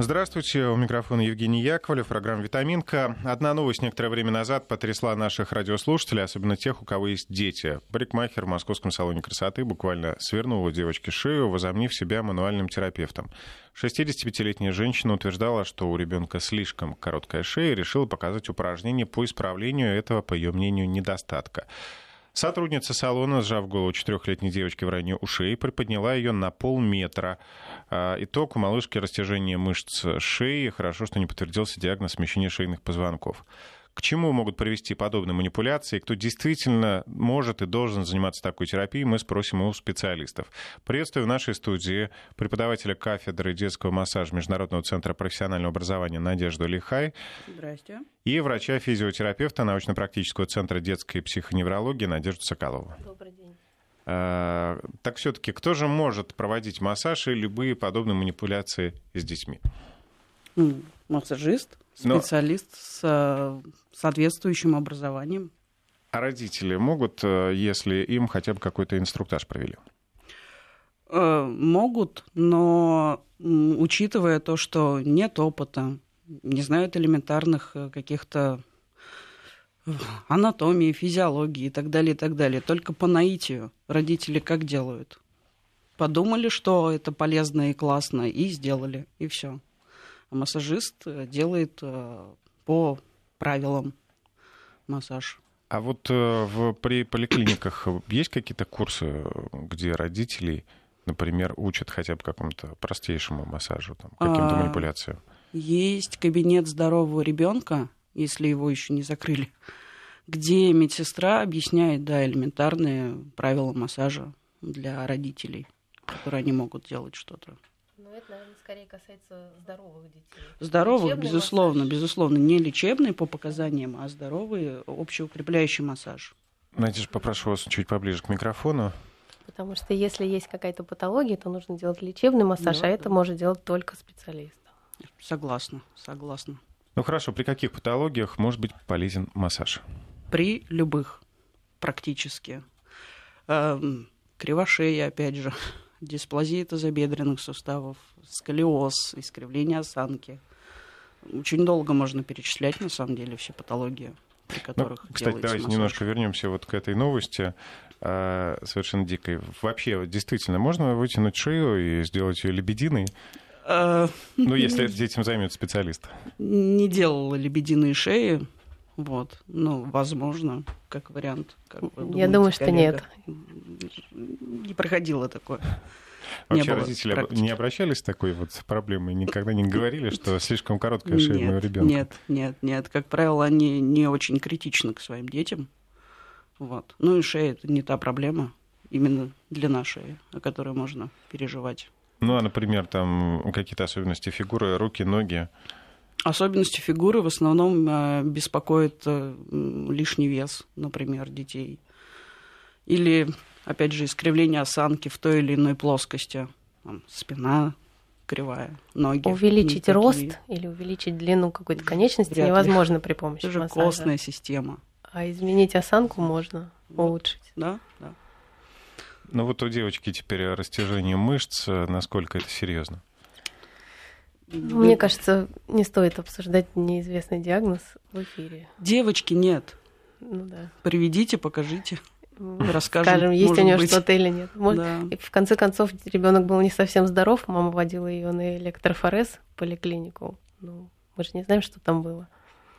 Здравствуйте, у микрофона Евгений Яковлев, программа «Витаминка». Одна новость некоторое время назад потрясла наших радиослушателей, особенно тех, у кого есть дети. Парикмахер в московском салоне красоты буквально свернул у девочки шею, возомнив себя мануальным терапевтом. 65-летняя женщина утверждала, что у ребенка слишком короткая шея и решила показать упражнение по исправлению этого, по ее мнению, недостатка. Сотрудница салона, сжав голову четырехлетней девочки в районе ушей, приподняла ее на полметра. А, итог у малышки растяжение мышц шеи. Хорошо, что не подтвердился диагноз смещения шейных позвонков к чему могут привести подобные манипуляции, кто действительно может и должен заниматься такой терапией, мы спросим у специалистов. Приветствую в нашей студии преподавателя кафедры детского массажа Международного центра профессионального образования Надежду Лихай. Здрасте. И врача-физиотерапевта научно-практического центра детской психоневрологии Надежду Соколову. Добрый день. А, так все-таки, кто же может проводить массаж и любые подобные манипуляции с детьми? Массажист, специалист Но... с э, соответствующим образованием. А родители могут, э, если им хотя бы какой-то инструктаж провели? Э, могут, но учитывая то, что нет опыта, не знают элементарных каких-то анатомии, физиологии и так далее, и так далее. Только по наитию родители как делают? Подумали, что это полезно и классно, и сделали, и все массажист э, делает э, по правилам массаж. А вот э, в, при поликлиниках есть какие-то курсы, где родителей, например, учат хотя бы какому-то простейшему массажу, там, каким-то а, манипуляциям? Есть кабинет здорового ребенка, если его еще не закрыли, где медсестра объясняет, да, элементарные правила массажа для родителей, которые они могут делать что-то. Ну, это, наверное, скорее касается здоровых детей. Здоровых, лечебный безусловно, массаж. безусловно. Не лечебный по показаниям, а здоровый общеукрепляющий массаж. Надеюсь, попрошу вас чуть поближе к микрофону. Потому что если есть какая-то патология, то нужно делать лечебный массаж, да, а это может делать только специалист. Согласна, согласна. Ну хорошо, при каких патологиях может быть полезен массаж? При любых, практически. Эм, кривошея, опять же, дисплазия тазобедренных суставов, сколиоз, искривление осанки. Очень долго можно перечислять, на самом деле, все патологии, при ну, которых ну, Кстати, давайте массаж. немножко вернемся вот к этой новости, э, совершенно дикой. Вообще, действительно, можно вытянуть шею и сделать ее лебединой? А, ну, если этим займется специалист. Не делала лебединые шеи, вот, ну, возможно, как вариант. Как вы думаете, Я думаю, что коллега? нет. Не проходило такое. Вообще не родители практики. не обращались с такой вот проблемой, никогда не говорили, что слишком короткая шея моего ребенка? Нет, нет, нет. Как правило, они не очень критичны к своим детям. Вот. Ну и шея это не та проблема, именно длина шеи, о которой можно переживать. Ну, а, например, там какие-то особенности фигуры, руки, ноги? Особенности фигуры в основном э, беспокоит э, лишний вес, например, детей. Или, опять же, искривление осанки в той или иной плоскости. Там, спина кривая, ноги. Увеличить такие. рост или увеличить длину какой-то конечности Вряд невозможно ли. при помощи Это же массажа. костная система. А изменить осанку можно улучшить. Да, да. Ну вот у девочки теперь растяжение мышц, насколько это серьезно? Мне кажется, не стоит обсуждать неизвестный диагноз в эфире. Девочки нет. Ну да. Приведите, покажите. Расскажем, Скажем, есть у нее что-то или нет. Может, да. И в конце концов, ребенок был не совсем здоров, мама водила ее на электрофорез в поликлинику. Ну, мы же не знаем, что там было.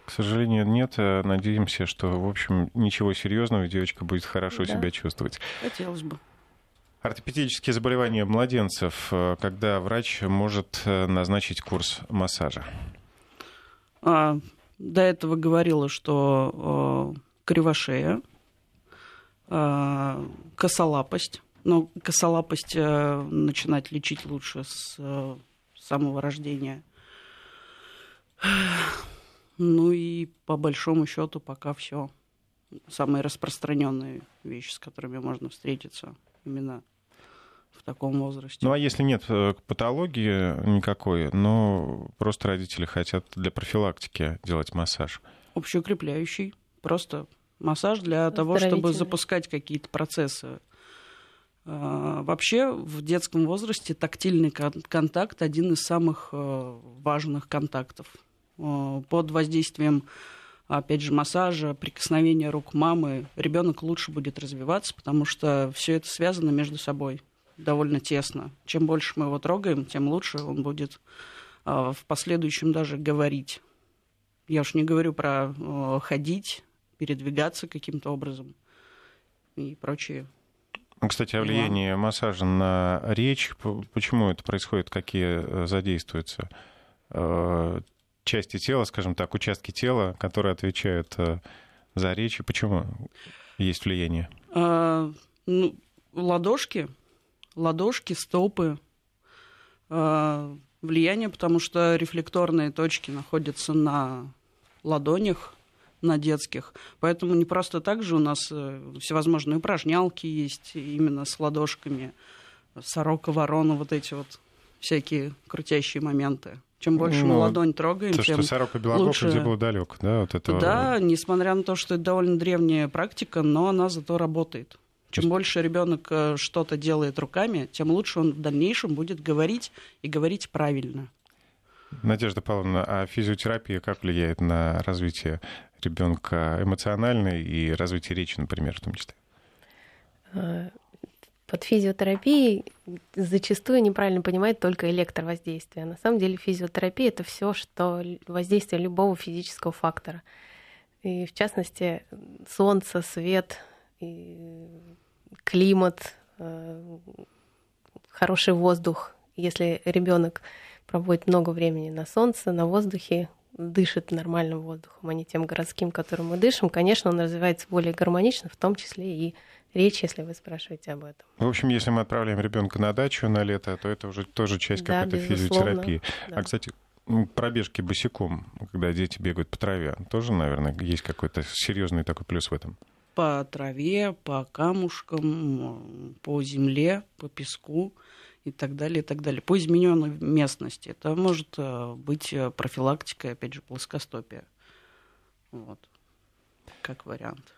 К сожалению, нет. Надеемся, что, в общем, ничего серьезного, девочка будет хорошо да. себя чувствовать. Хотелось бы. Ортопедические заболевания младенцев, э, когда врач может э, назначить курс массажа? А, до этого говорила, что э, кривошея, э, косолапость. Но косолапость э, начинать лечить лучше с э, самого рождения. Ну и по большому счету пока все. Самые распространенные вещи, с которыми можно встретиться именно в таком возрасте. Ну а если нет э, патологии никакой, но просто родители хотят для профилактики делать массаж? Общеукрепляющий. Просто массаж для того, чтобы запускать какие-то процессы Вообще в детском возрасте тактильный контакт один из самых важных контактов. Под воздействием опять же, массажа, прикосновения рук мамы, ребенок лучше будет развиваться, потому что все это связано между собой довольно тесно. Чем больше мы его трогаем, тем лучше он будет а, в последующем даже говорить. Я уж не говорю про ходить, передвигаться каким-то образом и прочее. Ну, кстати, о влиянии массажа на речь, почему это происходит, какие э, задействуются э, части тела, скажем так, участки тела, которые отвечают э, за речь, и почему есть влияние? А, ну, ладошки, ладошки, стопы. А, влияние, потому что рефлекторные точки находятся на ладонях, на детских. Поэтому не просто так же у нас э, всевозможные упражнялки есть именно с ладошками, сорока, ворона, вот эти вот всякие крутящие моменты. Чем больше ну, мы ладонь трогаем, то, тем что сорока лучше... где был далек, да, вот это. Да, несмотря на то, что это довольно древняя практика, но она зато работает. Чем есть... больше ребенок э, что-то делает руками, тем лучше он в дальнейшем будет говорить и говорить правильно. Надежда Павловна, а физиотерапия как влияет на развитие ребенка эмоционально и развитие речи, например, в том числе? Под физиотерапией зачастую неправильно понимают только электровоздействие. На самом деле физиотерапия это все, что воздействие любого физического фактора. И в частности, солнце, свет, климат, э, хороший воздух. Если ребенок проводит много времени на солнце, на воздухе, дышит нормальным воздухом, а не тем городским, которым мы дышим, конечно, он развивается более гармонично, в том числе и речь, если вы спрашиваете об этом. В общем, если мы отправляем ребенка на дачу на лето, то это уже тоже часть да, какой-то физиотерапии. Да. А, кстати, пробежки босиком, когда дети бегают по траве, тоже, наверное, есть какой-то серьезный такой плюс в этом. По траве, по камушкам, по земле, по песку и так далее, и так далее. По измененной местности. Это может э, быть э, профилактика, опять же, плоскостопия. Вот. Как вариант.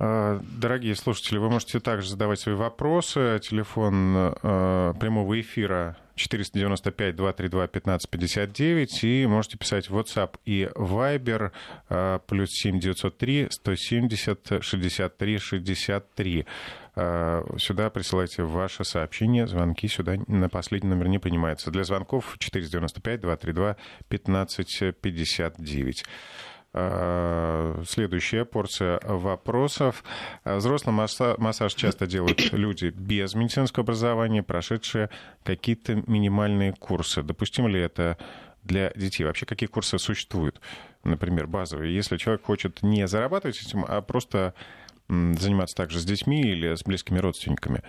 А, дорогие слушатели, вы можете также задавать свои вопросы. Телефон э, прямого эфира 495-232-1559. И можете писать в WhatsApp и Viber э, плюс 7 903 170 63 63. Сюда присылайте ваше сообщение, звонки сюда на последний номер не принимаются. Для звонков 495-232-1559. Э, следующая порция вопросов. Взрослый массаж часто делают люди без медицинского образования, прошедшие какие-то минимальные курсы. Допустимо ли это для детей? Вообще, какие курсы существуют, например, базовые? Если человек хочет не зарабатывать этим, а просто заниматься также с детьми или с близкими родственниками,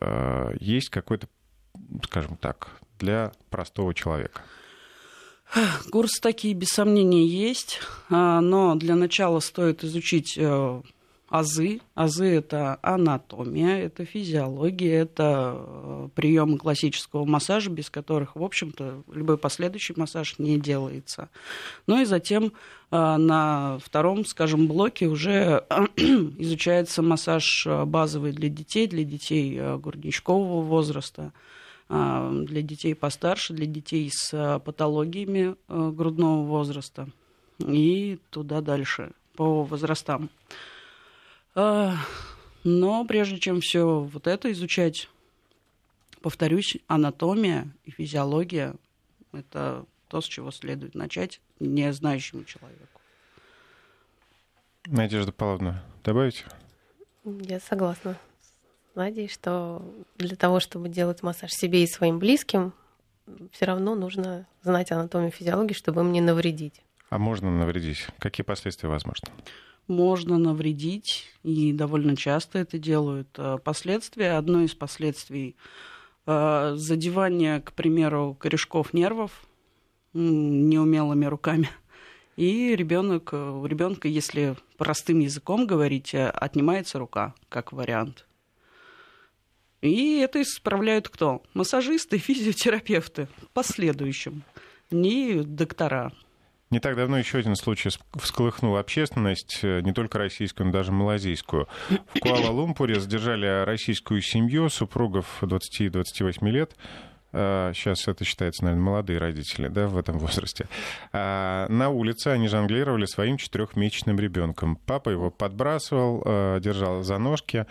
э, есть какой-то, скажем так, для простого человека? Курсы такие, без сомнения, есть, а, но для начала стоит изучить э, азы. Азы – это анатомия, это физиология, это э, приемы классического массажа, без которых, в общем-то, любой последующий массаж не делается. Ну и затем э, на втором, скажем, блоке уже изучается массаж базовый для детей, для детей грудничкового возраста – для детей постарше, для детей с патологиями грудного возраста и туда дальше по возрастам. Но прежде чем все вот это изучать, повторюсь, анатомия и физиология – это то, с чего следует начать не знающему человеку. Надежда Павловна, добавите? Я согласна. Надей, что для того, чтобы делать массаж себе и своим близким, все равно нужно знать анатомию физиологии, чтобы им не навредить. А можно навредить? Какие последствия возможны? Можно навредить, и довольно часто это делают. Э, последствия, одно из последствий э, задевание, к примеру, корешков нервов неумелыми руками. И ребенок, э, у ребенка, если простым языком говорить, отнимается рука, как вариант. И это исправляют кто? Массажисты, физиотерапевты. Последующим. Не доктора. Не так давно еще один случай всколыхнул общественность, э, не только российскую, но даже малазийскую. В Куала-Лумпуре задержали российскую семью супругов 20 28 лет сейчас а, это считается, наверное, молодые родители, да, в этом возрасте, а, на улице они жонглировали своим четырехмесячным ребенком. Папа его подбрасывал, а, держал за ножки.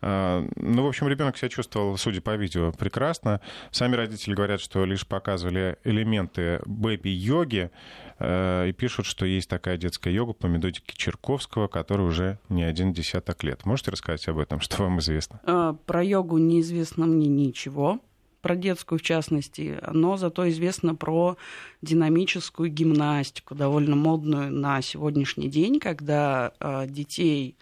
Ну, в общем, ребенок себя чувствовал, судя по видео, прекрасно. Сами родители говорят, что лишь показывали элементы бэби-йоги и пишут, что есть такая детская йога по методике Черковского, которая уже не один десяток лет. Можете рассказать об этом, что вам известно? Про йогу неизвестно мне ничего про детскую в частности, но зато известно про динамическую гимнастику, довольно модную на сегодняшний день, когда э, детей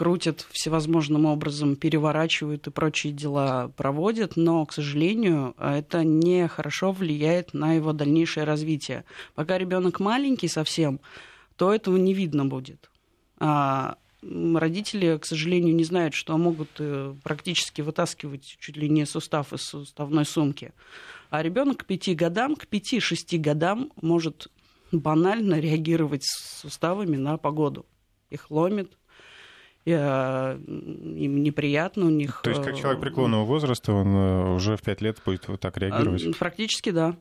крутят всевозможным образом, переворачивают и прочие дела проводят, но, к сожалению, это не хорошо влияет на его дальнейшее развитие. Пока ребенок маленький совсем, то этого не видно будет. А родители, к сожалению, не знают, что могут э, практически вытаскивать чуть ли не сустав из суставной сумки. А ребенок к пяти годам, к пяти-шести годам может банально реагировать суставами на погоду. Их ломит, им неприятно у них. То есть, как человек э, преклонного возраста, он уже в пять лет будет вот так реагировать? Практически, да.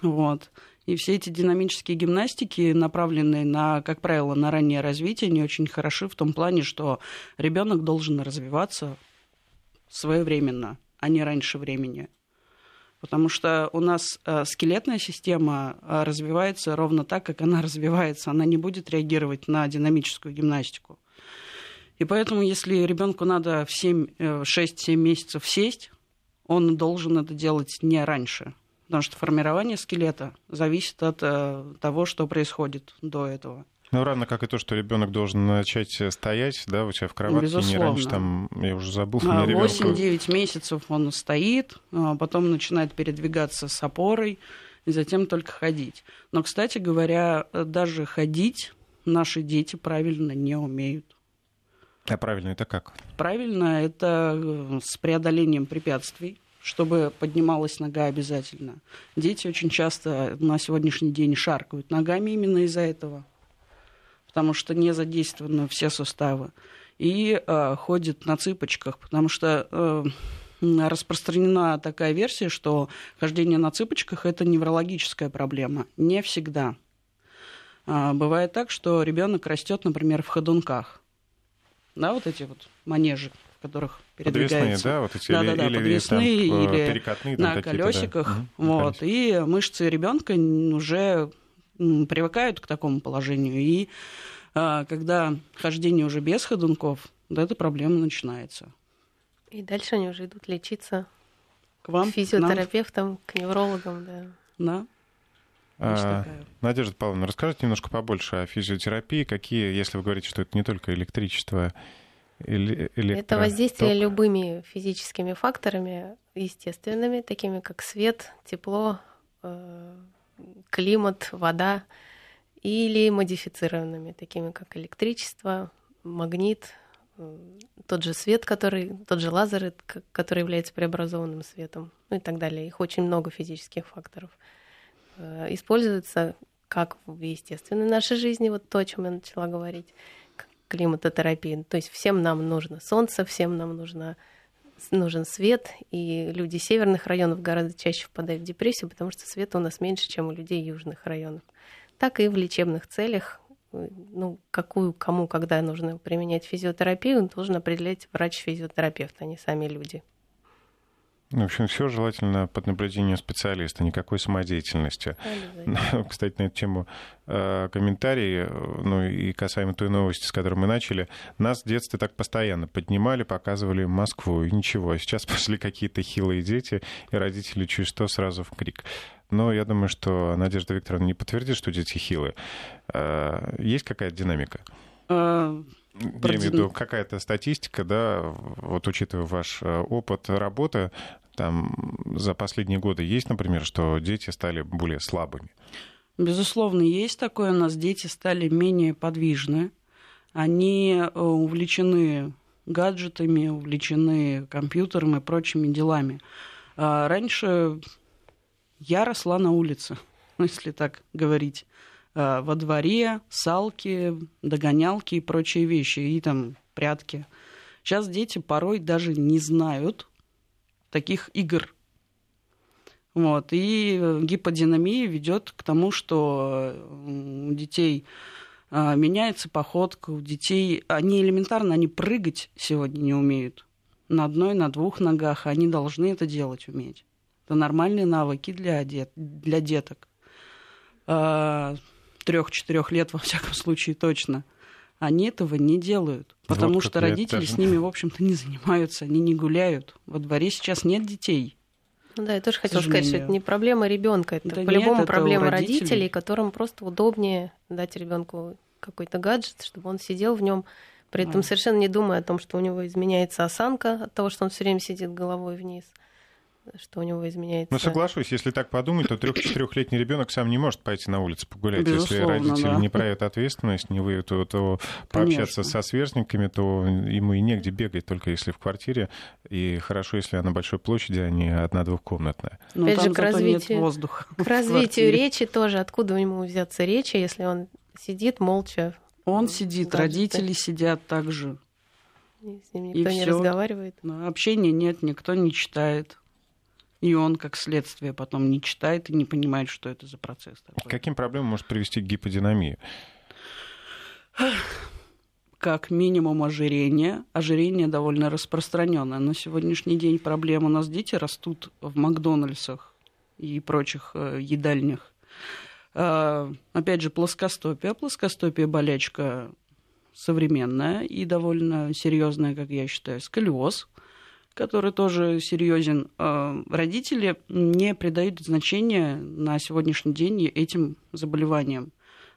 Вот. И все эти динамические гимнастики, направленные на, как правило, на раннее развитие, не очень хороши в том плане, что ребенок должен развиваться своевременно, а не раньше времени. Потому что у нас э, скелетная система э, развивается ровно так, как она развивается. Она не будет реагировать на динамическую гимнастику. И поэтому, если ребенку надо в 6-7 э, месяцев сесть, он должен это делать не раньше, Потому что формирование скелета зависит от э, того, что происходит до этого. Ну, равно как и то, что ребенок должен начать стоять, да, у тебя в кроватке, Безусловно. не раньше, там, я уже забыл, у меня 8-9 месяцев он стоит, а потом начинает передвигаться с опорой, и затем только ходить. Но, кстати говоря, даже ходить наши дети правильно не умеют. А правильно это как? Правильно это э, с преодолением препятствий чтобы поднималась нога обязательно. Дети очень часто на сегодняшний день шаркают ногами именно из-за этого, потому что не задействованы все суставы. И э, ходят на цыпочках, потому что э, распространена такая версия, что хождение на цыпочках это неврологическая проблема. Не всегда. А, бывает так, что ребенок растет, например, в ходунках. Да, вот эти вот манежи которых передвигаются. Подвесные, да, вот эти, да, или, да, да, или, подвесные там, э, или перекатные, на колесиках. Да. Вот, и мышцы ребенка уже привыкают к такому положению. И а, когда хождение уже без ходунков, вот эта проблема начинается. И дальше они уже идут лечиться к вам, к физиотерапевтам, к неврологам, да. Да. А, Надежда Павловна, расскажите немножко побольше о физиотерапии. Какие, если вы говорите, что это не только электричество, электро... Это воздействие ток. любыми физическими факторами, естественными, такими как свет, тепло, э, климат, вода, или модифицированными, такими как электричество, магнит, э, тот же свет, который, тот же лазер, который является преобразованным светом, ну и так далее. Их очень много физических факторов. Э, используется как в естественной нашей жизни, вот то, о чем я начала говорить, климатотерапии. То есть всем нам нужно солнце, всем нам нужно, нужен свет, и люди северных районов гораздо чаще впадают в депрессию, потому что света у нас меньше, чем у людей южных районов. Так и в лечебных целях ну, какую, кому, когда нужно применять физиотерапию, должен определять врач-физиотерапевт, а не сами люди. В общем, все желательно под наблюдением специалиста, никакой самодеятельности. Кстати, на эту тему э, комментарии, ну и касаемо той новости, с которой мы начали. Нас в детстве так постоянно поднимали, показывали Москву, и ничего. А сейчас пошли какие-то хилые дети, и родители чуть что сразу в крик. Но я думаю, что Надежда Викторовна не подтвердит, что дети хилые. Э, есть какая-то динамика? Я имею в виду какая-то статистика, да, вот учитывая ваш э, опыт работы, там за последние годы есть, например, что дети стали более слабыми? Безусловно, есть такое. У нас дети стали менее подвижны. Они э, увлечены гаджетами, увлечены компьютером и прочими делами. А раньше я росла на улице, если так говорить. э, во дворе, салки, догонялки и прочие вещи, и там прятки. Сейчас дети порой даже не знают таких игр. Вот. И гиподинамия ведет к тому, что у детей а, меняется походка, у детей, они элементарно, они прыгать сегодня не умеют. На одной, на двух ногах, они должны это делать уметь. Это нормальные навыки для, дет, для деток. А, Трех-четырех лет, во всяком случае, точно. Они этого не делают, потому вот что родители даже. с ними, в общем-то, не занимаются, они не гуляют. Во дворе сейчас нет детей. Ну да, я тоже хотела сказать, что это не проблема ребенка, это да по-любому нет, проблема родителей. родителей, которым просто удобнее дать ребенку какой-то гаджет, чтобы он сидел в нем, при этом совершенно не думая о том, что у него изменяется осанка от того, что он все время сидит головой вниз что у него изменяется. Ну, соглашусь, если так подумать, то трех-четырехлетний ребенок сам не может пойти на улицу погулять. Безусловно, если родители да. не проявят ответственность, не выявят, то, то пообщаться со сверстниками, то ему и негде бегать, только если в квартире. И хорошо, если она на большой площади, а не одна-двухкомнатная. Но Опять же, к развитию, воздуха к развитию речи тоже. Откуда ему взяться речи, если он сидит молча? Он сидит, гаджеты. родители сидят также. И с ним никто и не всё. разговаривает. Но общения нет, никто не читает. И он, как следствие, потом не читает и не понимает, что это за процесс. Такой. Каким проблемам может привести к гиподинамии? Как минимум ожирение. Ожирение довольно распространенное. На сегодняшний день проблема у нас дети растут в Макдональдсах и прочих э, едальнях. Э, опять же, плоскостопие. Плоскостопие болячка современная и довольно серьезная, как я считаю, сколиоз – который тоже серьезен, а, родители не придают значения на сегодняшний день этим заболеваниям.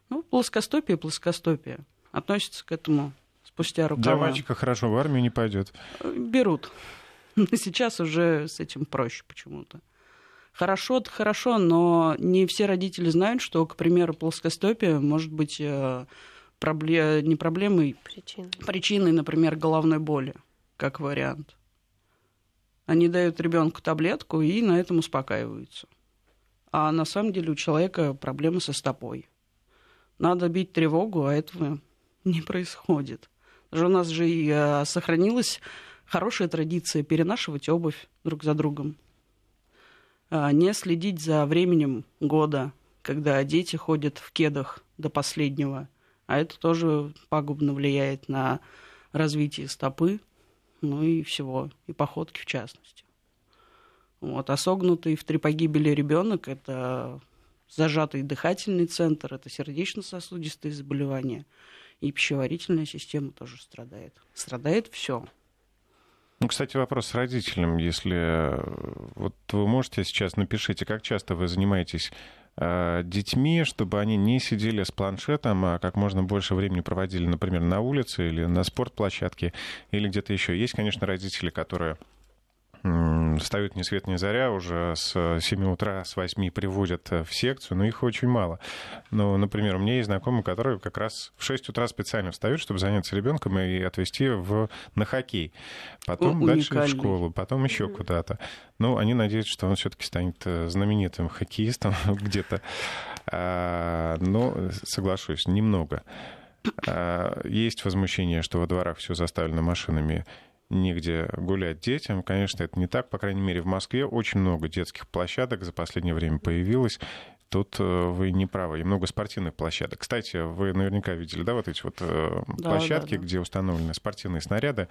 Ну, плоскостопие, плоскостопие. Относятся к этому спустя рукава. Для мальчика хорошо, в армию не пойдет. Берут. Сейчас уже с этим проще почему-то. Хорошо, это хорошо, но не все родители знают, что, к примеру, плоскостопие может быть э, пробле... не проблемой, причиной. причиной, например, головной боли, как вариант. Они дают ребенку таблетку и на этом успокаиваются. А на самом деле у человека проблемы со стопой. Надо бить тревогу, а этого не происходит. Даже у нас же и а, сохранилась хорошая традиция перенашивать обувь друг за другом. А, не следить за временем года, когда дети ходят в кедах до последнего. А это тоже пагубно влияет на развитие стопы, ну и всего, и походки в частности. Вот. А согнутый в три погибели ребенок это зажатый дыхательный центр, это сердечно-сосудистые заболевания. И пищеварительная система тоже страдает. Страдает все. Ну, кстати, вопрос с родителем. Если э, вот вы можете сейчас напишите, как часто вы занимаетесь детьми, чтобы они не сидели с планшетом, а как можно больше времени проводили, например, на улице или на спортплощадке или где-то еще. Есть, конечно, родители, которые встают ни свет ни заря, уже с 7 утра, с 8 приводят э, в секцию, но их очень мало. Ну, например, у меня есть знакомые, которые как раз в 6 утра специально встают, чтобы заняться ребенком и отвезти в, на хоккей. Потом О, дальше в школу, потом еще куда-то. Ну, они надеются, что он все-таки станет э, знаменитым хоккеистом где-то. А, но, соглашусь, немного. А, есть возмущение, что во дворах все заставлено машинами негде гулять детям. Конечно, это не так. По крайней мере, в Москве очень много детских площадок за последнее время появилось. Тут э, вы не правы. И много спортивных площадок. Кстати, вы наверняка видели, да, вот эти вот э, да, площадки, да, да. где установлены спортивные снаряды.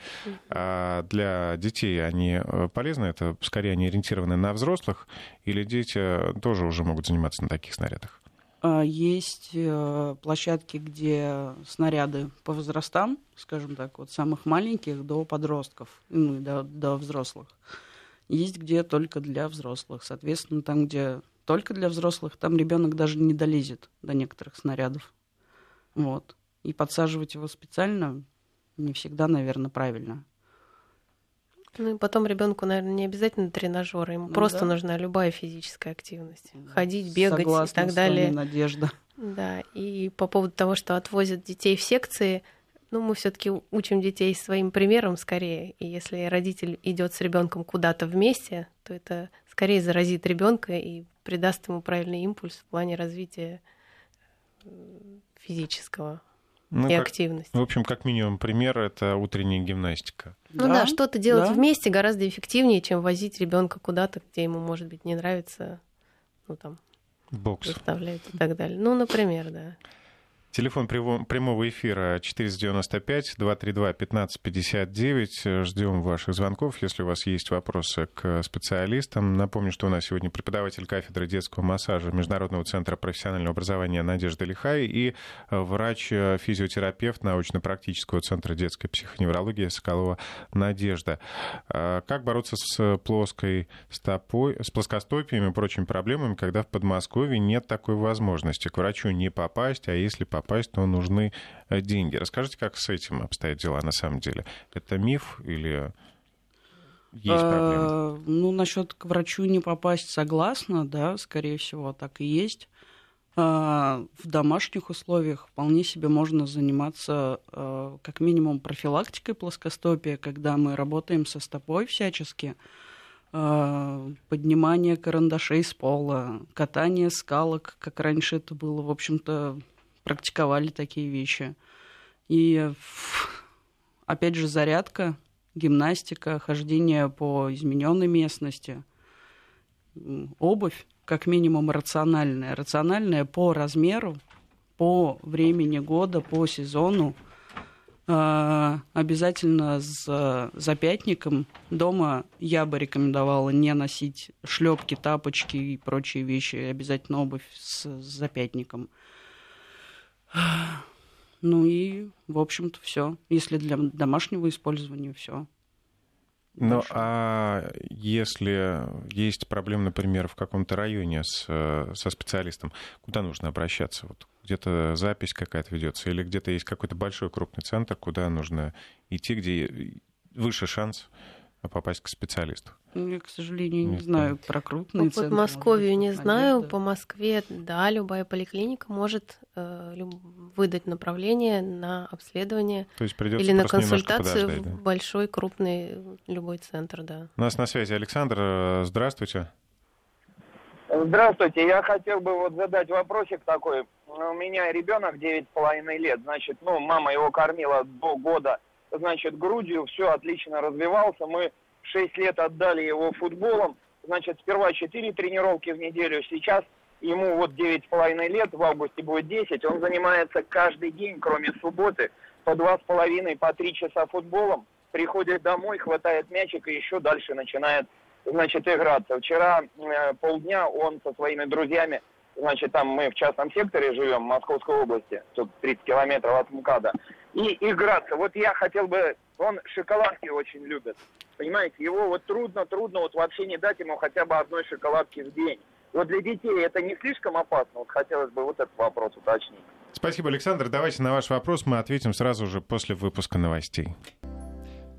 А для детей они э, полезны? Это скорее они ориентированы на взрослых? Или дети тоже уже могут заниматься на таких снарядах? А, есть э, площадки, где снаряды по возрастам, скажем так, от самых маленьких до подростков, ну, до, до взрослых. Есть где только для взрослых. Соответственно, там, где только для взрослых, там ребенок даже не долезет до некоторых снарядов. Вот. И подсаживать его специально не всегда, наверное, правильно. Ну и потом ребенку, наверное, не обязательно тренажеры, ему ну, просто да. нужна любая физическая активность. Ходить, бегать Согласна и так далее. Надежда. Да, и по поводу того, что отвозят детей в секции, ну, мы все-таки учим детей своим примером скорее. И если родитель идет с ребенком куда-то вместе, то это скорее заразит ребенка и придаст ему правильный импульс в плане развития физического Ну, и как- активности. в общем, как минимум, пример это утренняя гимнастика. Ну да, что-то делать да. вместе гораздо эффективнее, чем возить ребенка куда-то, где ему, может быть, не нравится, ну там, Бокс. заставляют и так далее. Ну, например, да. Телефон прямо- прямого эфира 495-232-1559. Ждем ваших звонков, если у вас есть вопросы к специалистам. Напомню, что у нас сегодня преподаватель кафедры детского массажа Международного центра профессионального образования Надежда Лихай и э, врач-физиотерапевт научно-практического центра детской психоневрологии Соколова Надежда. А Как бороться с плоской стопой, с плоскостопием и прочими проблемами, когда в Подмосковье нет такой возможности? К врачу не попасть, а если попасть, то нужны э, деньги. Расскажите, как с этим обстоят дела на самом деле? Это миф или есть проблемы? Э, Ну, насчет к врачу не попасть согласна, да, скорее всего, так и есть. Э, В домашних условиях вполне себе можно заниматься э, как минимум профилактикой плоскостопия, когда мы работаем со стопой всячески. Поднимание карандашей с пола, катание скалок, как раньше это было, в общем-то, практиковали такие вещи. И опять же зарядка, гимнастика, хождение по измененной местности, обувь, как минимум рациональная. Рациональная по размеру, по времени года, по сезону. А, Обязательно с запятником. Дома я бы рекомендовала не носить шлепки, тапочки и прочие вещи. Обязательно обувь с запятником. Ну и, в общем-то, все. Если для домашнего использования, все. Ну, а если есть проблемы, например, в каком-то районе с, со специалистом, куда нужно обращаться? Вот где-то запись какая-то ведется, или где-то есть какой-то большой крупный центр, куда нужно идти, где выше шанс попасть к специалисту? Ну, Я, к сожалению, не Нет, знаю про крупные По центры. Подмосковью может не знаю, по Москве, да, любая поликлиника может э, выдать направление на обследование То есть придется или на консультацию да? в большой, крупный, любой центр, да. У нас на связи Александр. Э, Здравствуйте. Здравствуйте, я хотел бы вот задать вопросик такой. У меня ребенок девять с половиной лет, значит, ну, мама его кормила до года, значит, грудью, все отлично развивался. Мы шесть лет отдали его футболом, значит, сперва четыре тренировки в неделю, сейчас ему вот девять с половиной лет, в августе будет 10, он занимается каждый день, кроме субботы, по два с половиной, по три часа футболом, приходит домой, хватает мячик и еще дальше начинает значит, играться. Вчера э, полдня он со своими друзьями, значит, там мы в частном секторе живем, в Московской области, тут 30 километров от МКАДа, и играться. Вот я хотел бы, он шоколадки очень любит, понимаете, его вот трудно, трудно вот вообще не дать ему хотя бы одной шоколадки в день. Вот для детей это не слишком опасно? Вот хотелось бы вот этот вопрос уточнить. Спасибо, Александр. Давайте на ваш вопрос мы ответим сразу же после выпуска новостей.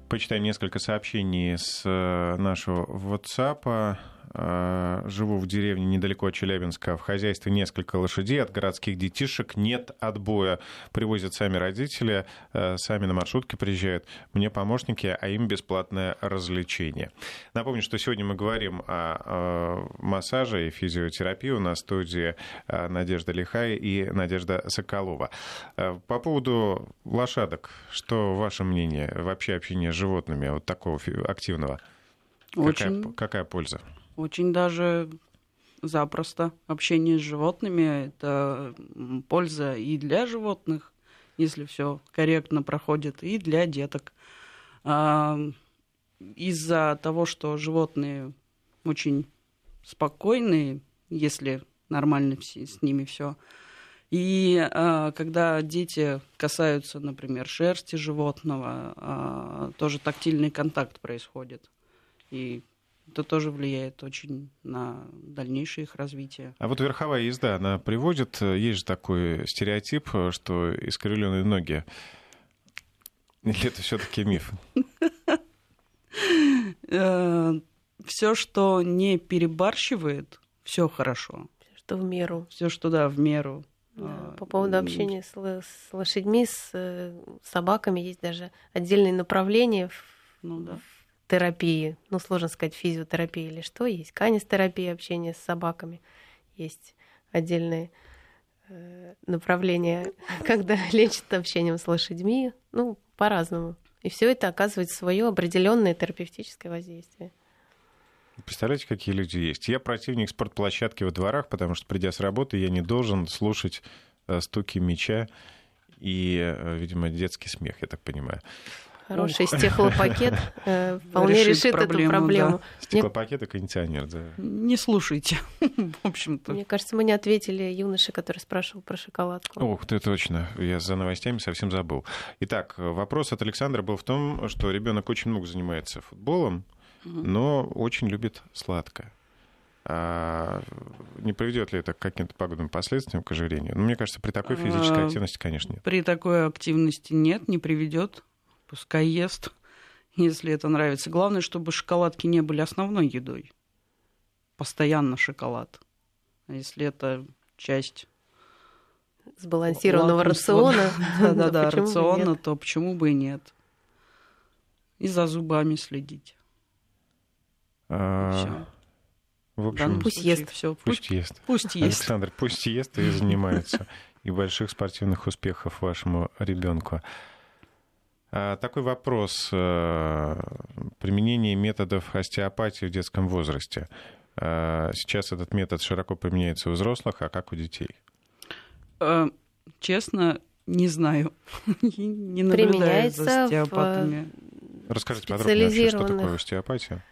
Почитаем несколько сообщений с э, нашего WhatsApp. Э, Живу в деревне недалеко от Челябинска. В хозяйстве несколько лошадей. От городских детишек нет отбоя. Привозят сами родители, э, сами на маршрутке приезжают. Мне помощники, а им бесплатное развлечение. Напомню, что сегодня мы говорим о массаже и физиотерапии. У нас в студии э, Надежда Лихай и Надежда Соколова. По поводу лошадок, что ваше мнение? Вообще общение с животными, вот такого активного? Очень, Какая, какая польза? Очень даже запросто. Общение с животными – это польза и для животных, если все корректно проходит, и для деток. А, Из-за того, что животные очень спокойные, если нормально с ними все, и а, когда дети касаются, например, шерсти животного, а, тоже тактильный контакт происходит. И это тоже влияет очень на дальнейшее их развитие. А вот верховая езда, она приводит, э, есть же такой стереотип, э, что искривленные ноги. Или это все-таки миф? Все, что не перебарщивает, все хорошо. Что в меру. Все, что да, в меру. Да, А, По поводу общения с, с лошадьми, с э, собаками есть даже отдельные направления в Ну да. Терапии. Ну, сложно сказать, физиотерапия или что. Есть канистерапия, общение с собаками. Есть отдельные э, направления, когда лечат общением с лошадьми, ну, по-разному. И все это оказывает свое определенное терапевтическое воздействие. Представляете, какие люди есть? Я противник спортплощадки во дворах, потому что, придя с работы, я не должен слушать э, стуки мяча и, э, видимо, детский смех, я так понимаю. Хороший Ух. стеклопакет э, вполне решит, проблему, эту проблему. Да. Стеклопакет и кондиционер, да. Не слушайте, в общем-то. Мне кажется, мы не ответили юноше, который спрашивал про шоколадку. Ох, ты точно. Я за новостями совсем забыл. Итак, вопрос от Александра был в том, что ребенок очень много занимается футболом, но очень любит сладкое. А не приведет ли это к каким-то пагубным последствиям к ожирению? Ну, мне кажется, при такой физической а, активности, конечно, нет. При такой активности нет, не приведет. Пускай ест, если это нравится. Главное, чтобы шоколадки не были основной едой. Постоянно шоколад. А если это часть сбалансированного рациона, да-да-да, рациона, то почему бы и нет? И за зубами следить. А, в общем, пусть ест. Все, пусть, пусть ест. Пусть ест. Александр, пусть ест и занимается. И больших спортивных успехов вашему ребенку. А, такой вопрос. Э, применение методов остеопатии в детском возрасте. А, сейчас этот метод широко применяется у взрослых, а как у детей? Э, честно, не знаю. не наблюдаю за остеопатами. Расскажите подробнее, что такое остеопатия.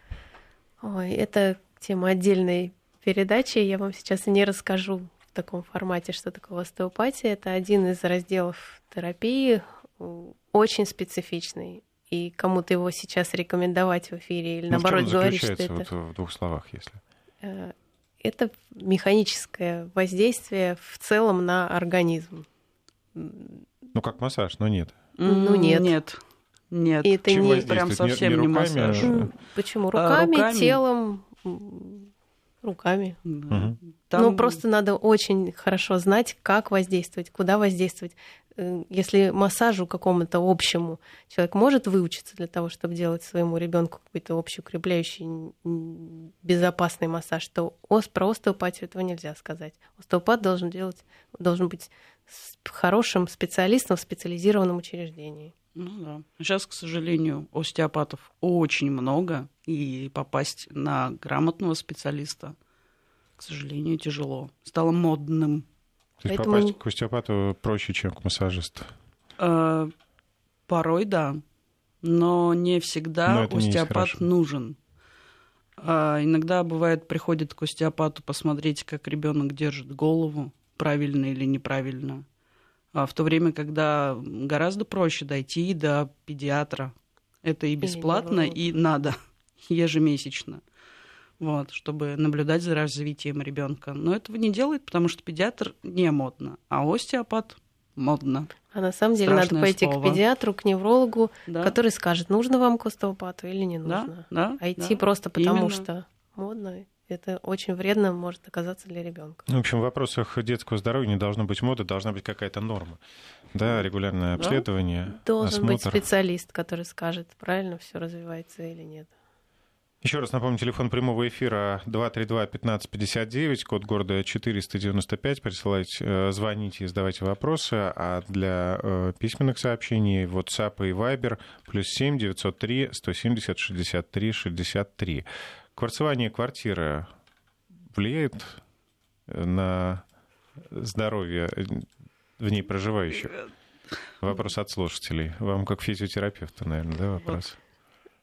Ой, это тема отдельной передачи. Я вам сейчас не расскажу в таком формате, что такое остеопатия. Это один из разделов терапии, очень специфичный. И кому-то его сейчас рекомендовать в эфире или ну, наоборот говорить, что это... Вот в двух словах, если... Э, это механическое воздействие в целом на организм. Ну, как массаж, но нет. Ну, нет. Нет. Нет, и это не прям совсем не, не, массаж. А... Почему? Руками, а, руками, телом, руками. Угу. Там... Ну, просто надо очень хорошо знать, как воздействовать, куда воздействовать. Э, если массажу какому-то общему человек может выучиться для того, чтобы делать своему ребенку какой-то общеукрепляющий безопасный массаж, то про остеопатию этого нельзя сказать. Остеопат должен делать, должен быть хорошим специалистом в специализированном учреждении. Ну да. Сейчас, к сожалению, остеопатов очень много, и попасть на грамотного специалиста, к сожалению, тяжело. Стало модным. То есть Поэтому... попасть к остеопату проще, чем к массажисту? Э, порой да, но не всегда но остеопат не нужен. А иногда бывает, приходит к остеопату посмотреть, как ребенок держит голову, правильно или неправильно а в то время, когда гораздо проще дойти до педиатра. Это и бесплатно, и надо ежемесячно. Вот, чтобы наблюдать за развитием ребенка. Но этого не делает, потому что педиатр не модно, а остеопат модно. А на самом деле Страшное надо пойти слово. к педиатру, к неврологу, да. который скажет, нужно вам к остеопату или не нужно. Да, да, а идти да. просто потому, Именно. что модно это очень вредно может оказаться для ребенка. Ну, в общем, в вопросах детского здоровья не должно быть моды, должна быть какая-то норма. Да, регулярное обследование. Должен осмотр. быть специалист, который скажет, правильно все развивается или нет. Еще раз напомню, телефон прямого эфира 232-1559, код города 495. Присылайте, э, звоните и задавайте вопросы. А для э, письменных сообщений WhatsApp и Viber плюс 7 903 170 63 63. Кварцевание квартиры влияет на здоровье в ней проживающих? Вопрос от слушателей. Вам как физиотерапевту, наверное, да, вопрос?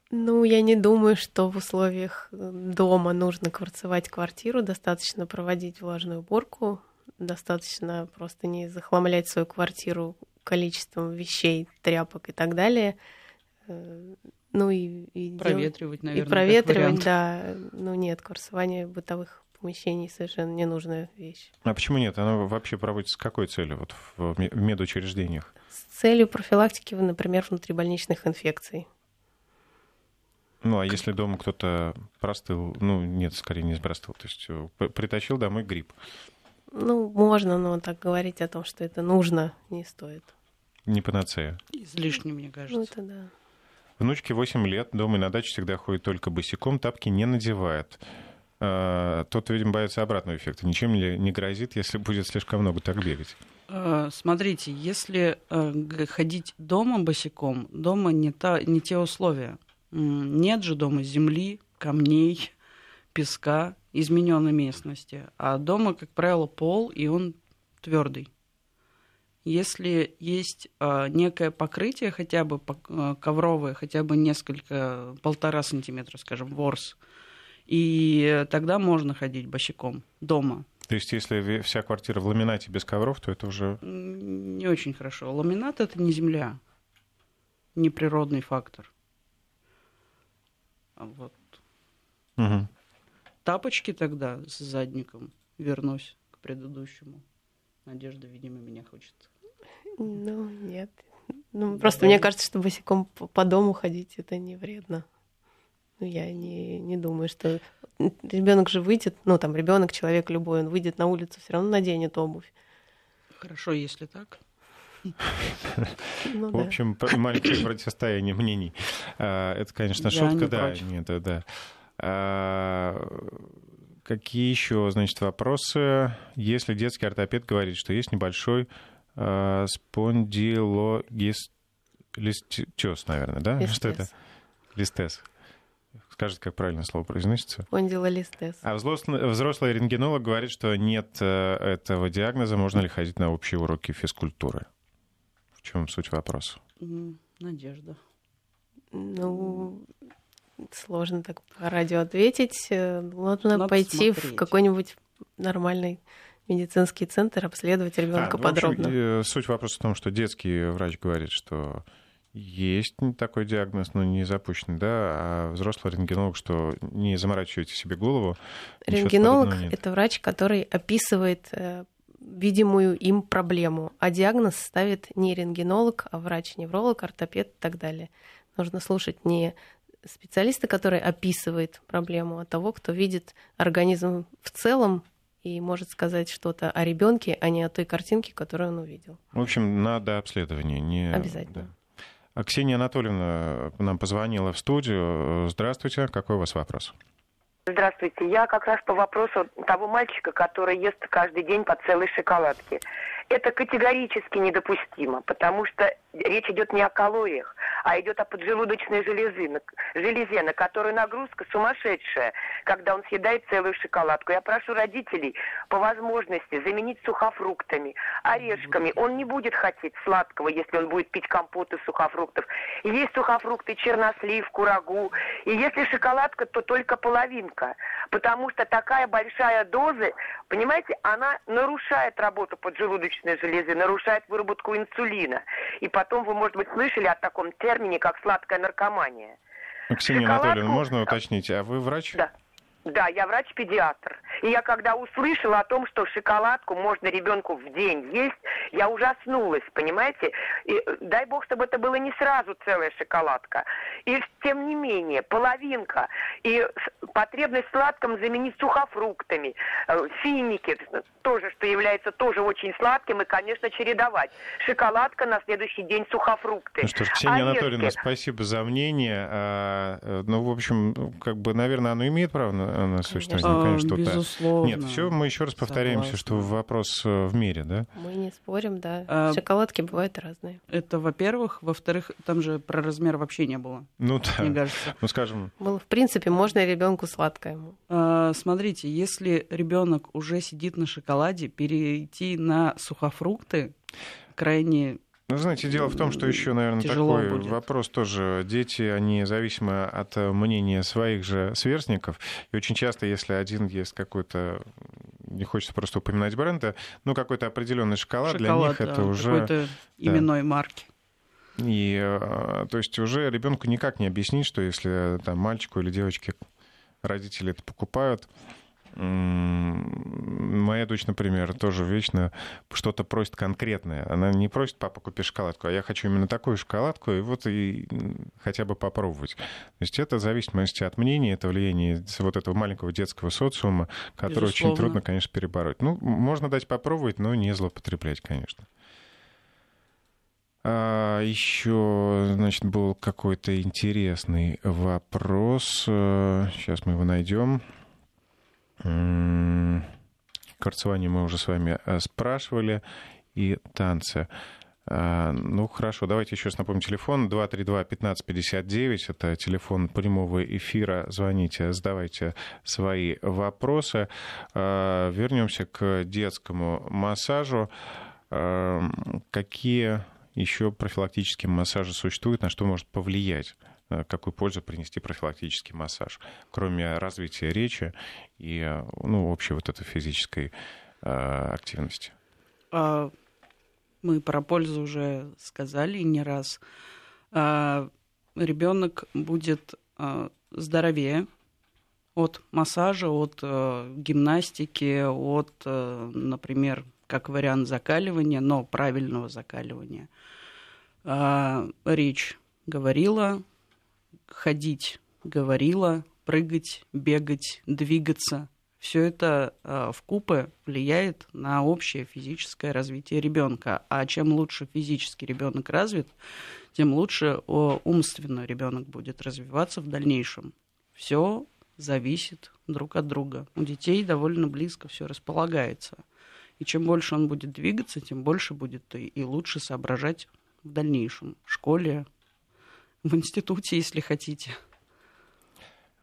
Ну, я не думаю, что в условиях дома нужно кварцевать квартиру. Достаточно проводить влажную уборку, достаточно просто не захламлять свою квартиру количеством вещей, тряпок и так далее. Ну и, и проветривать, дел... наверное. И проветривать, да. Ну нет, курсование бытовых помещений совершенно ненужная вещь. А почему нет? Оно вообще проводится с какой целью вот в медучреждениях? С целью профилактики, например, внутрибольничных инфекций. Ну, а если дома кто-то простыл, ну, нет, скорее не простыл, то есть э, притащил домой грипп? Ну, можно, но так говорить о том, что это нужно, не стоит. Не панацея? Излишне, мне кажется. Ну, это да. Внучке 8 лет, дома и на даче всегда ходит только босиком, тапки не надевает. э, тот, видимо, боится обратного эффекта. Ничем ли не грозит, если будет слишком много так бегать? Э, Смотрите, если э, ходить дома босиком, дома не, та, не те условия. Нет же дома земли, камней, песка, измененной местности. А дома, как правило, пол, и он твердый. Если есть э, некое покрытие, хотя бы э, ковровое, хотя бы несколько, полтора сантиметра, скажем, ворс, и тогда можно ходить босиком дома. То есть, если вся квартира в ламинате без ковров, то это уже... Не очень хорошо. Ламинат это не земля, не природный фактор. А вот Мгм. тапочки тогда с задником вернусь к предыдущему. Надежда, видимо, меня хочет. Ну, нет. Ну, Да, просто да. мне кажется, что босиком по по дому ходить это не вредно. Ну, я не, не думаю, что ребенок же выйдет, ну, там, ребенок, человек любой, он выйдет на улицу, все равно наденет обувь. Хорошо, если так. Ну, В общем, маленькое противостояние мнений. А, Это, конечно, шутка, не да. Нет, да, да. А, Какие еще, значит, вопросы? Если детский ортопед говорит, что есть небольшой а, спондилогистез, наверное, да? Что это? Листез. Листез. Скажет, как правильно слово произносится. Спондилолистез. А взрослый, взрослый рентгенолог говорит, что нет э, этого диагноза, можно ли ходить на общие уроки физкультуры? В чем суть вопроса? Надежда. Ну, сложно так по радио ответить. Э, Нужно Надо пойти в смотреть. какой-нибудь нормальный медицинский центр, обследовать ребенка А, ну, в общем, подробно. э, суть вопроса в том, что детский врач говорит, что есть такой диагноз, но не запущенный, да, а взрослый рентгенолог, что не заморачивайте себе голову. Рентгенолог это врач, который описывает э, видимую им проблему, а диагноз ставит не рентгенолог, а врач-невролог, ортопед и так далее. Нужно слушать не специалиста, который описывает проблему, а того, кто видит организм в целом и может сказать что-то о ребенке, а не о той картинке, которую он увидел. В общем, надо обследование. Не... Обязательно. да. А Ксения Анатольевна нам позвонила в студию. Здравствуйте, какой у вас вопрос? Здравствуйте. Я как раз по вопросу того мальчика, который ест каждый день по целой шоколадке. Это категорически недопустимо, потому что речь идет не о калориях, а идет о поджелудочной железе, на- железе, на которую нагрузка сумасшедшая, когда он съедает целую шоколадку. Я прошу родителей по возможности заменить сухофруктами, орешками. Он не будет хотеть сладкого, если он будет пить компот из сухофруктов. И есть сухофрукты, чернослив, курагу. И если шоколадка, то только половинка. Потому что такая большая доза, понимаете, она нарушает работу поджелудочной железы, нарушает выработку инсулина. И потом вы, может быть, слышали о таком термине, как сладкая наркомания. Ксения Шоколадку- Анатольевна, можно уточнить, а вы врач? Да. Да, я врач-педиатр. И я когда услышала о том, что шоколадку можно ребенку в день есть, я ужаснулась, понимаете? И э, дай бог, чтобы это было не сразу целая шоколадка. И тем не менее, половинка. И потребность в сладком заменить сухофруктами, э, финики, тоже, что является тоже очень сладким, и, конечно, чередовать. Шоколадка на следующий день сухофрукты. Ну что ж, Ксения Орешки. Анатольевна, спасибо за мнение. А, э, Ну, в общем, ну, как бы, наверное, оно имеет право на, на существование, А, конечно, что-то. безусловно. Нет, все, мы еще раз повторяемся, что вопрос э, в мире, да? Мы не спорим, да. А- Шоколадки бывают разные. Это, во-первых. Во-вторых, там же про размер вообще не было, Ну мне да. кажется. Ну, скажем, Было, в принципе, можно ребенку сладкое. А, Смотрите, если ребенок уже сидит на шоколаде, перейти на сухофрукты крайне Ну, знаете, дело в том, что еще, наверное, Тяжело такой будет. вопрос тоже. Дети, они зависимы от мнения своих же сверстников. И очень часто, если один ест какой-то, не хочется просто упоминать бренда, ну, какой-то определенный шоколад, для шоколад них это да, уже... какой-то именной марки. И, э, то есть уже ребенку никак не объяснить, что если там мальчику или девочке родители это покупают, моя дочь, например, тоже вечно что-то просит конкретное. Она не просит, папа, купи шоколадку, а я хочу именно такую шоколадку, и вот и хотя бы попробовать. То есть это в зависимости от мнения, это влияние вот этого маленького детского социума, который очень Безусловно. трудно, конечно, перебороть. Ну, можно дать попробовать, но не злоупотреблять, конечно. А, еще, значит, был какой-то интересный вопрос. Сейчас мы его найдем. Кварцевание мы уже с вами э, спрашивали. И танцы. А, ну, хорошо, давайте еще раз напомним телефон 232-1559. Это телефон прямого эфира. Звоните, задавайте свои вопросы. А, вернемся к детскому массажу. А, какие еще профилактические массажи существуют, на что может повлиять? Какую пользу принести профилактический массаж, кроме развития речи и ну, общей вот этой физической активности? мы про пользу уже сказали не раз. А, ребенок будет а, здоровее от массажа, от а, гимнастики, от, например, как вариант закаливания, но правильного закаливания. Речь говорила, ходить говорила, прыгать, бегать, двигаться все это э, в купе влияет на общее физическое развитие ребенка. А чем лучше физически ребенок развит, тем лучше умственно ребенок будет развиваться в дальнейшем. Все зависит друг от друга. У детей довольно близко все располагается. И чем больше он будет двигаться, тем больше будет и лучше соображать в дальнейшем. В школе, в институте, если хотите.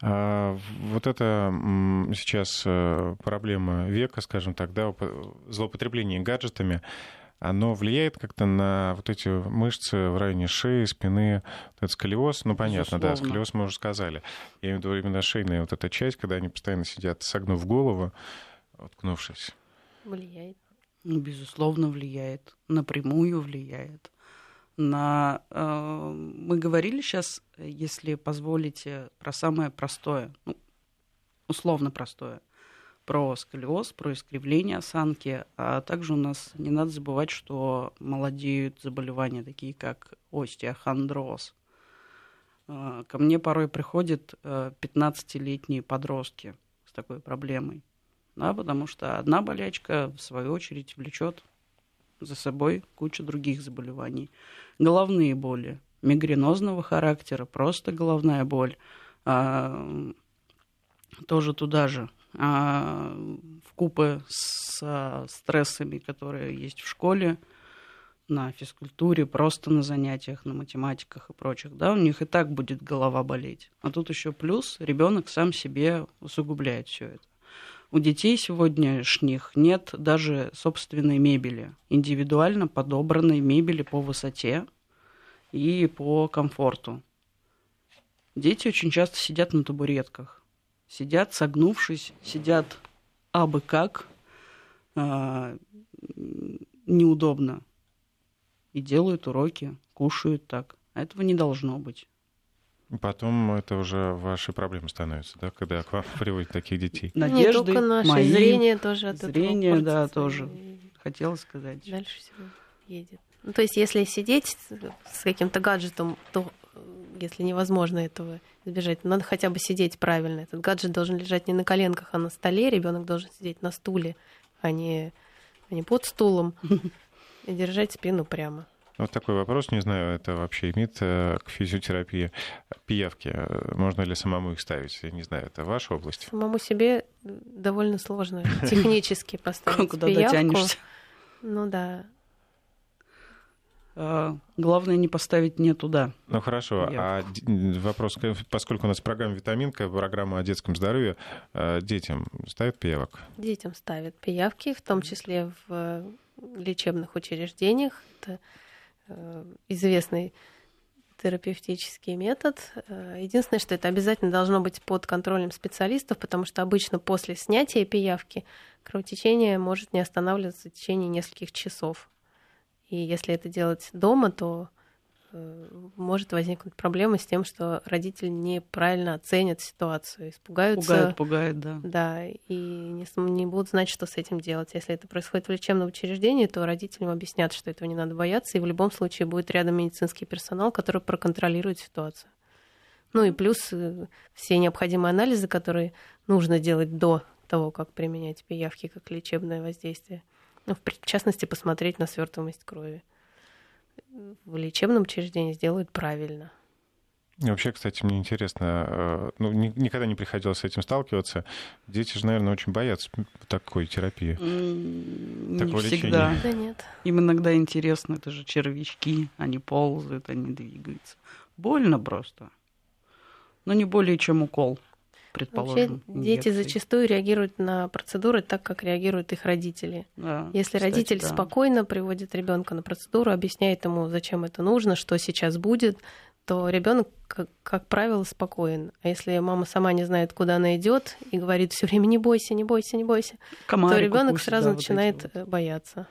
А, вот это сейчас э, проблема века, скажем так, да, злоупотребление гаджетами, оно влияет как-то на вот эти мышцы в районе шеи, спины, вот этот сколиоз, ну понятно, Безусловно. да, сколиоз мы уже сказали. Я имею в виду именно шейная вот эта часть, когда они постоянно сидят, согнув голову, уткнувшись. Влияет. Ну, безусловно, влияет. Напрямую влияет на... Э, мы говорили сейчас, если позволите, про самое простое, ну, условно простое, про сколиоз, про искривление осанки, а также у нас не надо забывать, что молодеют заболевания, такие как остеохондроз. Э, ко мне порой приходят 15-летние э, подростки с такой проблемой, да, потому что одна болячка, в свою очередь, влечет за собой кучу других заболеваний. Головные боли, мигренозного характера, просто головная боль, а, тоже туда же. А, в купе с стрессами, которые есть в школе, на физкультуре, просто на занятиях, на математиках и прочих, да, у них и так будет голова болеть. А тут еще плюс ребенок сам себе усугубляет все это. У детей сегодняшних нет даже собственной мебели, индивидуально подобранной мебели по высоте и по комфорту. Дети очень часто сидят на табуретках, сидят согнувшись, сидят абы как, э, неудобно, и делают уроки, кушают так. Этого не должно быть. Потом это уже ваши проблемы становятся, да, когда к вам приводят таких детей. Надежды, Не только наше мои, зрение тоже от зрение, этого да, тоже. Хотела сказать. Дальше всего едет. Ну, то есть, если сидеть с каким-то гаджетом, то если невозможно этого избежать, надо хотя бы сидеть правильно. Этот гаджет должен лежать не на коленках, а на столе. Ребенок должен сидеть на стуле, а не, а не под стулом. И держать спину прямо. Вот такой вопрос, не знаю, это вообще имеет э, к физиотерапии пиявки. Можно ли самому их ставить? Я не знаю, это ваша область? Самому себе довольно сложно технически поставить Куда дотянешься? Ну да. А, главное не поставить не туда. Ну хорошо, а вопрос, поскольку у нас программа «Витаминка», программа о детском здоровье, э, детям ставят пиявок? Детям ставят пиявки, в том числе в лечебных учреждениях. Это Э, известный терапевтический метод. Э, единственное, что это обязательно должно быть под контролем специалистов, потому что обычно после снятия пиявки кровотечение может не останавливаться в течение нескольких часов. И если это делать дома, то Э, может возникнуть проблема с тем, что родители неправильно оценят ситуацию, испугаются. Пугают, пугают, да. Да, и не, не будут знать, что с этим делать. Если это происходит в лечебном учреждении, то родителям объяснят, что этого не надо бояться, и в любом случае будет рядом медицинский персонал, который проконтролирует ситуацию. Ну и плюс э, все необходимые анализы, которые нужно делать до того, как применять пиявки как лечебное воздействие. Ну, в частности, посмотреть на свертываемость крови в лечебном учреждении сделают правильно. Вообще, кстати, мне интересно, э, ну, никогда не приходилось с этим сталкиваться. Дети же, наверное, очень боятся такой терапии. Не такого всегда. Да нет. Им иногда интересно, это же червячки, они ползают, они двигаются. Больно просто. Но не более чем укол предположим. Вообще, дети зачастую реагируют на процедуры так, как реагируют их родители. Да, Если кстати, родитель да. спокойно приводит ребенка на процедуру, объясняет ему, зачем это нужно, что сейчас будет, то ребенок, как, как правило, спокоен. А если мама сама не знает, куда она идет, и говорит все время не бойся, не бойся, не бойся, Комарику то ребенок сразу да, начинает вот бояться.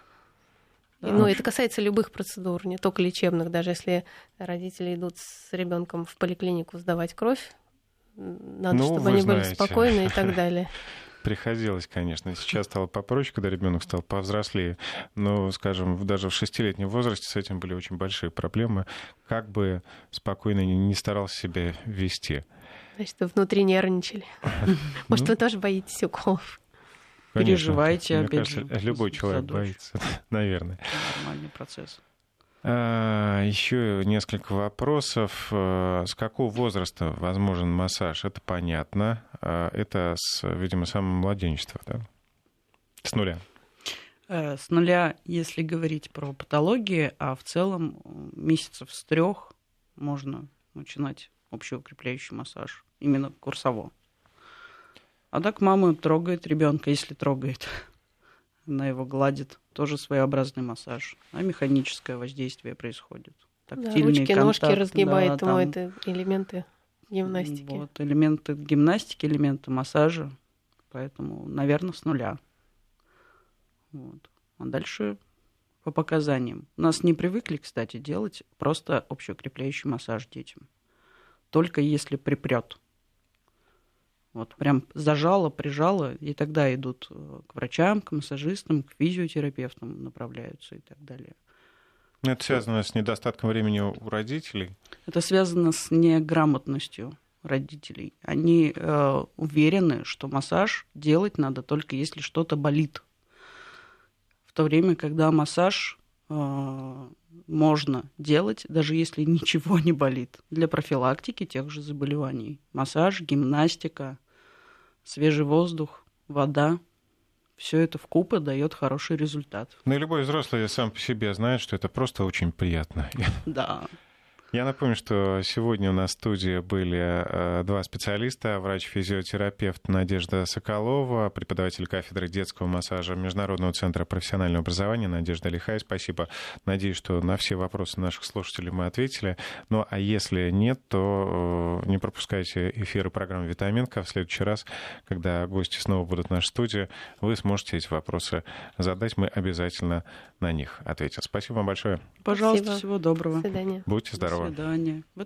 Да. Ну, это касается любых процедур, не только лечебных. Даже если родители идут с ребенком в поликлинику сдавать кровь, надо, ну, чтобы они знаете. были спокойны и так далее. Приходилось, конечно. Сейчас стало попроще, когда ребенок стал повзрослее. Но, скажем, даже в шестилетнем возрасте с этим были очень большие проблемы. Как бы спокойно не старался себя вести. Значит, вы внутри нервничали. Может, вы тоже боитесь уколов? Переживаете, опять же. Любой человек боится, наверное. Нормальный процесс. А, Еще несколько вопросов. А, с какого возраста возможен массаж? Это понятно. А, это, с, видимо, самого младенчества, да? С нуля. Э, с нуля, если говорить про патологии, а в целом месяцев с трех можно начинать общеукрепляющий массаж, именно курсово. А так мама трогает ребенка, если трогает она его гладит. Тоже своеобразный массаж. А механическое воздействие происходит. Тактильный да, ручки, контакт, ножки разгибает да, ему это элементы гимнастики. Вот, элементы гимнастики, элементы массажа. Поэтому, наверное, с нуля. Вот. А дальше по показаниям. Нас не привыкли, кстати, делать просто общеукрепляющий массаж детям. Только если припрет. Вот прям зажало, прижало, и тогда идут э, к врачам, к массажистам, к физиотерапевтам направляются и так далее. Это связано с недостатком времени у родителей? Это связано с неграмотностью родителей. Они э, уверены, что массаж делать надо только если что-то болит. В то время, когда массаж э, можно делать, даже если ничего не болит, для профилактики тех же заболеваний. Массаж, гимнастика, свежий воздух, вода. Все это в купе дает хороший результат. Ну и любой взрослый сам по себе знает, что это просто очень приятно. Да. Я напомню, что сегодня у нас в студии были э, два специалиста, врач-физиотерапевт Надежда Соколова, преподаватель кафедры детского массажа Международного центра профессионального образования Надежда Лихай. Спасибо. Надеюсь, что на все вопросы наших слушателей мы ответили. Ну а если нет, то э, не пропускайте эфиры программы «Витаминка». В следующий раз, когда гости снова будут в нашей студии, вы сможете эти вопросы задать. Мы обязательно на них ответим. Спасибо вам большое. Пожалуйста, Спасибо. всего доброго. До свидания. Будьте здоровы. До свидания.